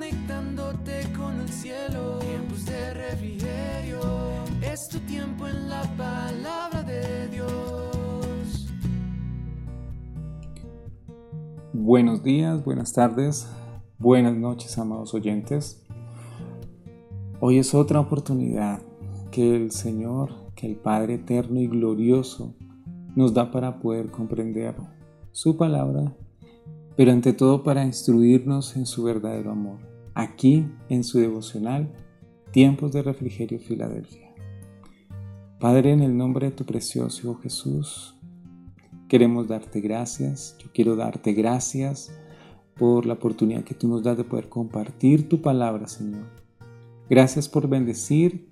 conectándote con el cielo. Tiempos de refrigerio, es tu tiempo en la palabra de Dios. Buenos días, buenas tardes, buenas noches, amados oyentes. Hoy es otra oportunidad que el Señor, que el Padre eterno y glorioso nos da para poder comprender su palabra, pero ante todo para instruirnos en su verdadero amor, aquí en su devocional, Tiempos de Refrigerio Filadelfia. Padre, en el nombre de tu precioso Jesús, queremos darte gracias, yo quiero darte gracias por la oportunidad que tú nos das de poder compartir tu palabra, Señor. Gracias por bendecir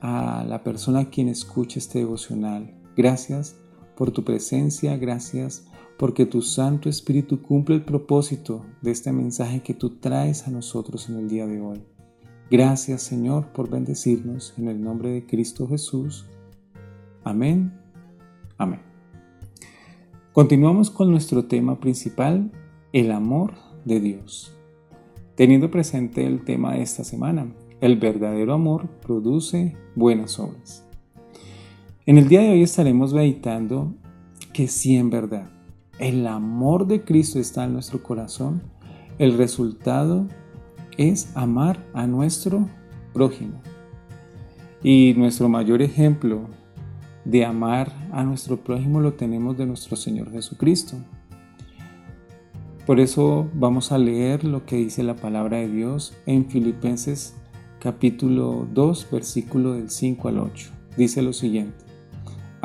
a la persona quien escucha este devocional. Gracias por tu presencia, gracias porque tu Santo Espíritu cumple el propósito de este mensaje que tú traes a nosotros en el día de hoy. Gracias Señor por bendecirnos en el nombre de Cristo Jesús. Amén. Amén. Continuamos con nuestro tema principal, el amor de Dios. Teniendo presente el tema de esta semana, el verdadero amor produce buenas obras. En el día de hoy estaremos meditando que si en verdad el amor de Cristo está en nuestro corazón, el resultado es amar a nuestro prójimo. Y nuestro mayor ejemplo de amar a nuestro prójimo lo tenemos de nuestro Señor Jesucristo. Por eso vamos a leer lo que dice la palabra de Dios en Filipenses capítulo 2 versículo del 5 al 8. Dice lo siguiente.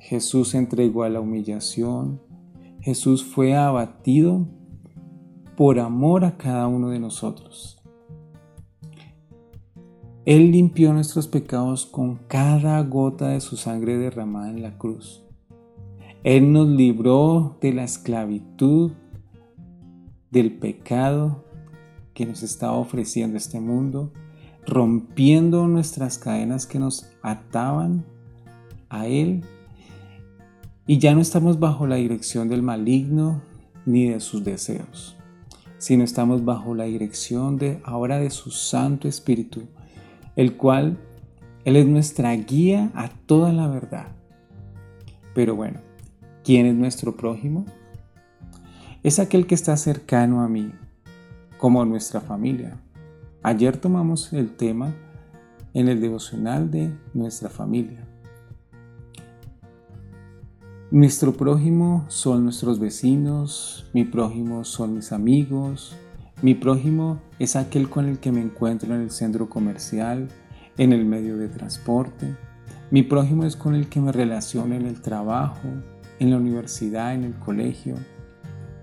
Jesús entregó a la humillación, Jesús fue abatido por amor a cada uno de nosotros. Él limpió nuestros pecados con cada gota de su sangre derramada en la cruz. Él nos libró de la esclavitud, del pecado que nos estaba ofreciendo este mundo, rompiendo nuestras cadenas que nos ataban a Él y ya no estamos bajo la dirección del maligno ni de sus deseos, sino estamos bajo la dirección de ahora de su Santo Espíritu, el cual Él es nuestra guía a toda la verdad. Pero bueno, ¿quién es nuestro prójimo? Es aquel que está cercano a mí, como nuestra familia. Ayer tomamos el tema en el devocional de nuestra familia. Nuestro prójimo son nuestros vecinos, mi prójimo son mis amigos, mi prójimo es aquel con el que me encuentro en el centro comercial, en el medio de transporte. Mi prójimo es con el que me relaciono en el trabajo, en la universidad, en el colegio.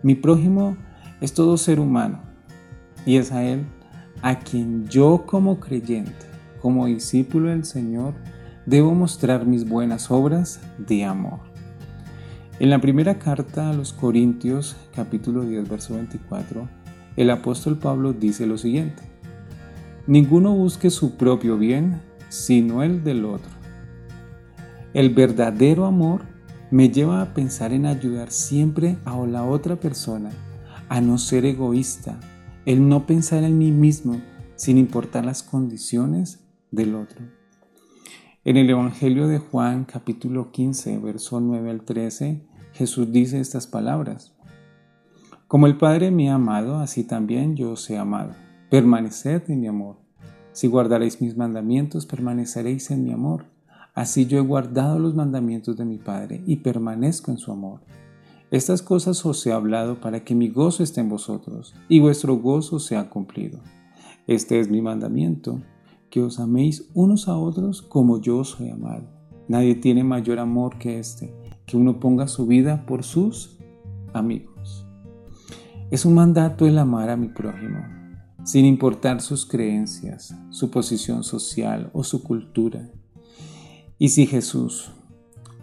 Mi prójimo es todo ser humano y es a él a quien yo como creyente, como discípulo del Señor, debo mostrar mis buenas obras de amor. En la primera carta a los Corintios, capítulo 10, verso 24, el apóstol Pablo dice lo siguiente, Ninguno busque su propio bien, sino el del otro. El verdadero amor me lleva a pensar en ayudar siempre a la otra persona, a no ser egoísta, el no pensar en mí mismo sin importar las condiciones del otro. En el Evangelio de Juan capítulo 15, verso 9 al 13, Jesús dice estas palabras. Como el Padre me ha amado, así también yo os he amado. Permaneced en mi amor. Si guardaréis mis mandamientos, permaneceréis en mi amor. Así yo he guardado los mandamientos de mi Padre y permanezco en su amor. Estas cosas os he hablado para que mi gozo esté en vosotros y vuestro gozo sea cumplido. Este es mi mandamiento que os améis unos a otros como yo os he amado. Nadie tiene mayor amor que este, que uno ponga su vida por sus amigos. Es un mandato el amar a mi prójimo. sin importar sus creencias, su posición social o su cultura. Y si Jesús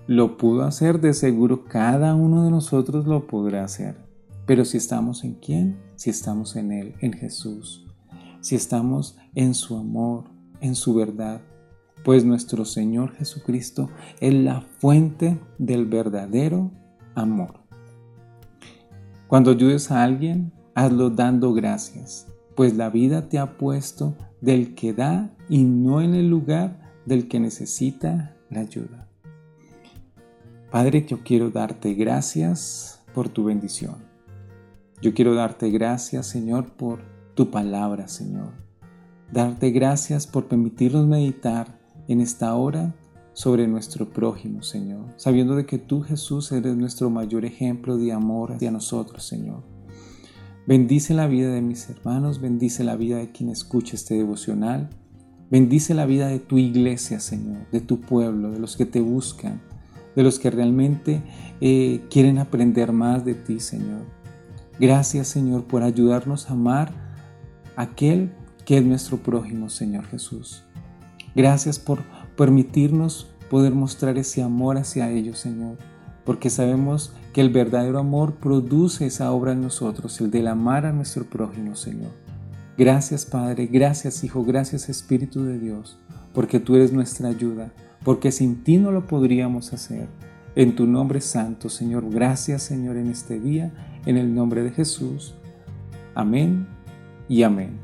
lo pudo hacer, de seguro cada uno de nosotros lo podrá hacer. Pero si estamos en quién? Si estamos en Él, en Jesús. Si estamos en su amor, en su verdad. Pues nuestro Señor Jesucristo es la fuente del verdadero amor. Cuando ayudes a alguien, hazlo dando gracias, pues la vida te ha puesto del que da y no en el lugar del que necesita la ayuda. Padre, yo quiero darte gracias por tu bendición. Yo quiero darte gracias, Señor, por tu palabra, Señor. Darte gracias por permitirnos meditar en esta hora sobre nuestro prójimo, Señor, sabiendo de que tú, Jesús, eres nuestro mayor ejemplo de amor hacia nosotros, Señor. Bendice la vida de mis hermanos, bendice la vida de quien escucha este devocional, bendice la vida de tu iglesia, Señor, de tu pueblo, de los que te buscan, de los que realmente eh, quieren aprender más de ti, Señor. Gracias, Señor, por ayudarnos a amar a aquel que es nuestro prójimo, Señor Jesús. Gracias por permitirnos poder mostrar ese amor hacia ellos, Señor, porque sabemos que el verdadero amor produce esa obra en nosotros, el del amar a nuestro prójimo, Señor. Gracias, Padre, gracias, Hijo, gracias, Espíritu de Dios, porque tú eres nuestra ayuda porque sin ti no lo podríamos hacer. En tu nombre santo, Señor, gracias, Señor, en este día, en el nombre de Jesús. Amén y amén.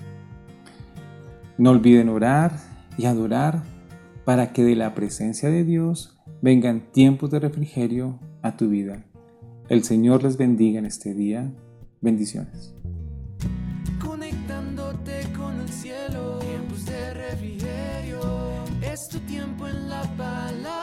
No olviden orar y adorar para que de la presencia de Dios vengan tiempos de refrigerio a tu vida. El Señor les bendiga en este día. Bendiciones. Conectándote con el cielo, tiempos de refrigerio es tu tiempo en la palabra